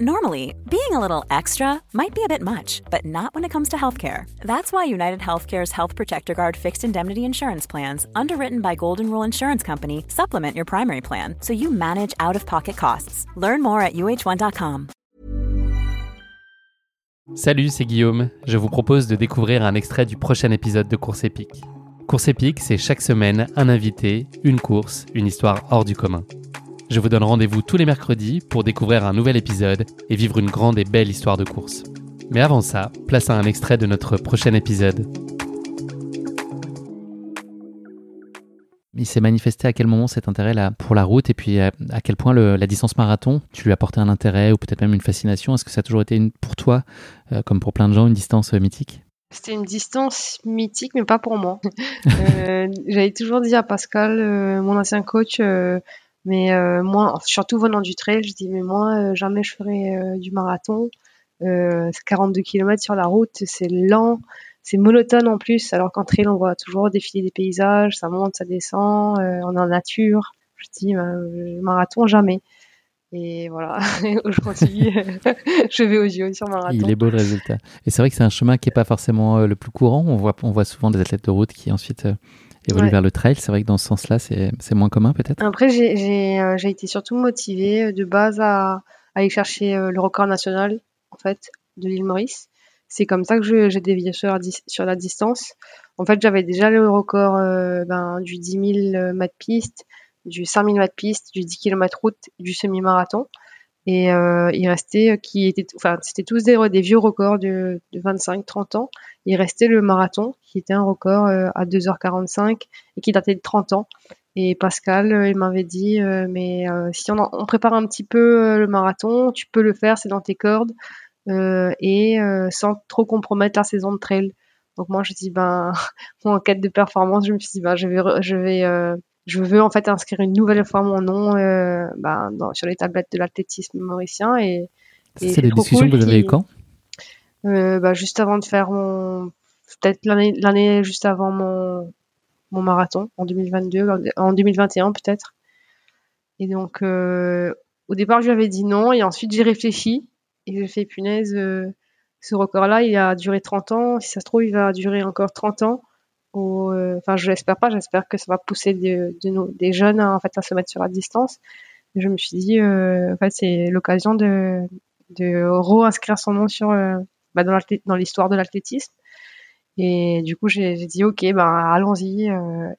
Normally, being a little extra might be a bit much, but not when it comes to healthcare. That's why United Healthcare's Health Protector Guard fixed indemnity insurance plans, underwritten by Golden Rule Insurance Company, supplement your primary plan so you manage out of pocket costs. Learn more at uh1.com. Salut, c'est Guillaume. Je vous propose de découvrir un extrait du prochain épisode de Course épique. Course épique, c'est chaque semaine un invité, une course, une histoire hors du commun. Je vous donne rendez-vous tous les mercredis pour découvrir un nouvel épisode et vivre une grande et belle histoire de course. Mais avant ça, place à un extrait de notre prochain épisode. Il s'est manifesté à quel moment cet intérêt pour la route et puis à, quel point la distance marathon, tu lui apporté un intérêt ou peut-être même une fascination Est-ce que ça a toujours été pour toi, euh, comme pour plein de gens, une distance euh, mythique? C'était une distance mythique, mais pas pour moi. euh, J'avais toujours dit à Pascal, euh, mon ancien coach, mais euh, moi, surtout venant du trail, je dis mais moi euh, jamais je ferai euh, du marathon. 42 km sur la route, c'est lent, c'est monotone en plus. Alors qu'en trail, on voit toujours défiler des paysages, ça monte, ça descend, on est en nature. Je dis marathon jamais. Et voilà, aujourd'hui, je vais au JO sur marathon. Il est beau le résultat. Et c'est vrai que c'est un chemin qui n'est pas forcément le plus courant. On voit, on voit souvent des athlètes de route qui ensuite évoluer vers le trail. C'est vrai que dans ce sens-là, c'est moins commun peut-être? Après, euh, j'ai été surtout motivée euh, de base à, aller chercher euh, le record national en fait de l'île Maurice. C'est comme ça que j'ai dévié sur la, sur la distance. En fait, j'avais déjà le record ben, du 10 000 mètres piste, du 5 000 mètres piste, du 10 km route, du semi-marathon. Et euh, il restait, qui était, enfin, c'était tous des, des, vieux records de, de 25-30 ans. Il restait le marathon, qui était un record euh, à 2h45 et qui datait de 30 ans. Et Pascal, euh, il m'avait dit, euh, mais si on, on, prépare un petit peu le marathon, tu peux le faire, c'est dans tes cordes, et sans trop compromettre la saison de trail. Donc moi, je dis, ben, en quête de performance, je me suis dit, ben, je vais, je vais je veux en fait inscrire une nouvelle fois mon nom euh, bah, sur les tablettes de l'athlétisme mauricien. Et, c'est des discussions que vous avez eues quand? Euh, bah, Juste avant de faire mon. Peut-être l'année juste avant mon, mon marathon, en 2022, en 2021 peut-être. Et donc, euh, au départ, je lui avais dit non, et ensuite j'ai réfléchi, et j'ai fait punaise, ce record-là, il a duré 30 ans, si ça se trouve, il va durer encore 30 ans. Euh, enfin, je l'espère pas, j'espère que ça va pousser de, des jeunes hein, en fait, à se mettre sur la distance. je me suis dit, euh, en fait, c'est l'occasion de, de re-inscrire son nom sur, euh, bah, dans l'histoire de l'athlétisme. Et du coup, j'ai dit, ok, bah, allons-y.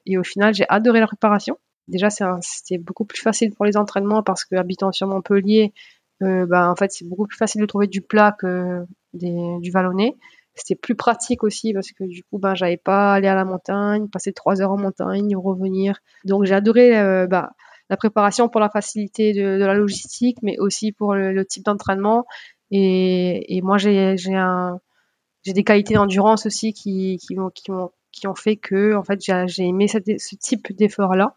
et au final, j'ai adoré la préparation. Déjà, c'était beaucoup plus facile pour les entraînements parce que habitant sur Montpellier, bah, en fait, c'est beaucoup plus facile de trouver du plat que du vallonné. C'était plus pratique aussi parce que du coup, ben, j'avais pas aller à la montagne, passer trois heures en montagne, revenir. Donc j'ai adoré euh, bah, la préparation pour la facilité de, la logistique, mais aussi pour le, type d'entraînement. Et, moi, j'ai j'ai des qualités d'endurance aussi qui, qui, qui, ont, qui ont fait que en fait j'ai aimé cette, ce type d'effort là.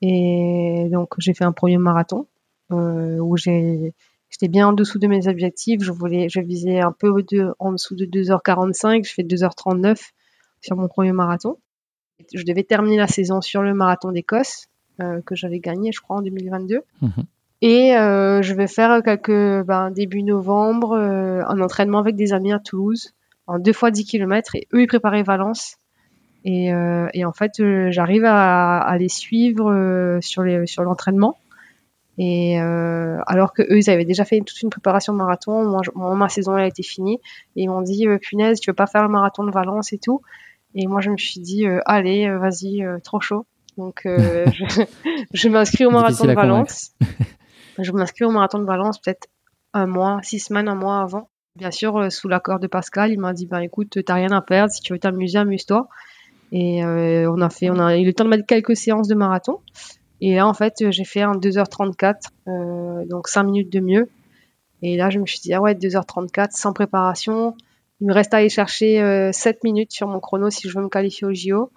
Et donc j'ai fait un premier marathon euh, où j'ai J'étais bien en dessous de mes objectifs. Je voulais, je visais un peu de, en dessous de 2h45. Je fais 2h39 sur mon premier marathon. Je devais terminer la saison sur le marathon d'Écosse euh, que j'avais gagné, je crois, en 2022. Mhm. Et euh, je vais faire quelques ben, début novembre euh, un entraînement avec des amis à Toulouse en deux fois 10 km et eux ils préparaient Valence. Et, et en fait j'arrive à, à, les suivre sur l'entraînement et euh, alors que eux, ils avaient déjà fait toute une préparation de marathon. Moi, ma saison elle a été finie. Et ils m'ont dit, euh, punaise, tu veux pas faire le marathon de Valence et tout? Et moi, je me suis dit, euh, allez, vas-y, trop chaud. Donc, je, je m'inscris au marathon de Valence. je m'inscris au marathon de Valence peut-être un mois, six semaines, un mois avant. Bien sûr, sous l'accord de Pascal, il m'a dit, ben écoute, t'as rien à perdre. Si tu veux t'amuser, amuse-toi. Et on a fait, on a eu le temps de mettre quelques séances de marathon. Et là, en fait, j'ai fait un 2h34, euh, donc 5 minutes de mieux. Et là, je me suis dit, ah ouais, 2h34, sans préparation. Il me reste à aller chercher euh, 7 minutes sur mon chrono si je veux me qualifier au JO.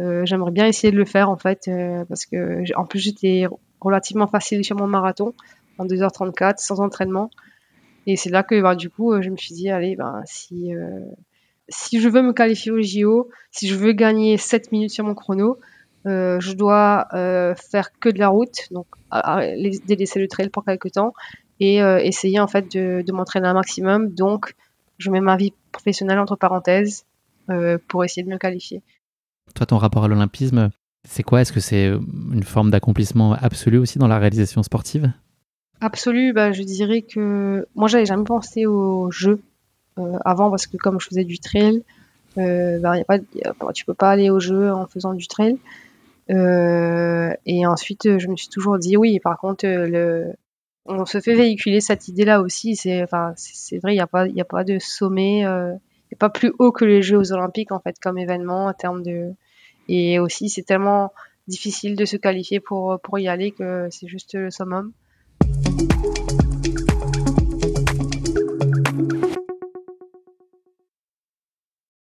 Euh, J'aimerais bien essayer de le faire, en fait, euh, parce que, en plus, j'étais relativement facile sur mon marathon, en 2h34, sans entraînement. Et c'est là que, bah, du coup, je me suis dit, allez, ben, si, si je veux me qualifier au JO, si je veux gagner 7 minutes sur mon chrono, euh, je dois euh, faire que de la route, donc délaisser le trail pour quelques temps. et essayer en fait de, de m'entraîner un maximum. Donc, je mets ma vie professionnelle entre parenthèses pour essayer de me qualifier. Toi, ton rapport à l'olympisme, c'est quoi? Est-ce que c'est une forme d'accomplissement absolu aussi dans la réalisation sportive? Absolu, bah, je dirais que moi, j'avais jamais pensé aux jeux avant parce que comme je faisais du trail, euh, y a pas, tu peux pas aller aux jeux en faisant du trail. Euh, et ensuite, je me suis toujours dit oui. Par contre, le, on se fait véhiculer cette idée-là aussi. C'est, enfin, c'est vrai, il n'y a pas, il a pas de sommet, euh, il a pas plus haut que les Jeux Olympiques en fait comme événement en termes de. Et aussi, c'est tellement difficile de se qualifier pour pour y aller que c'est juste le summum.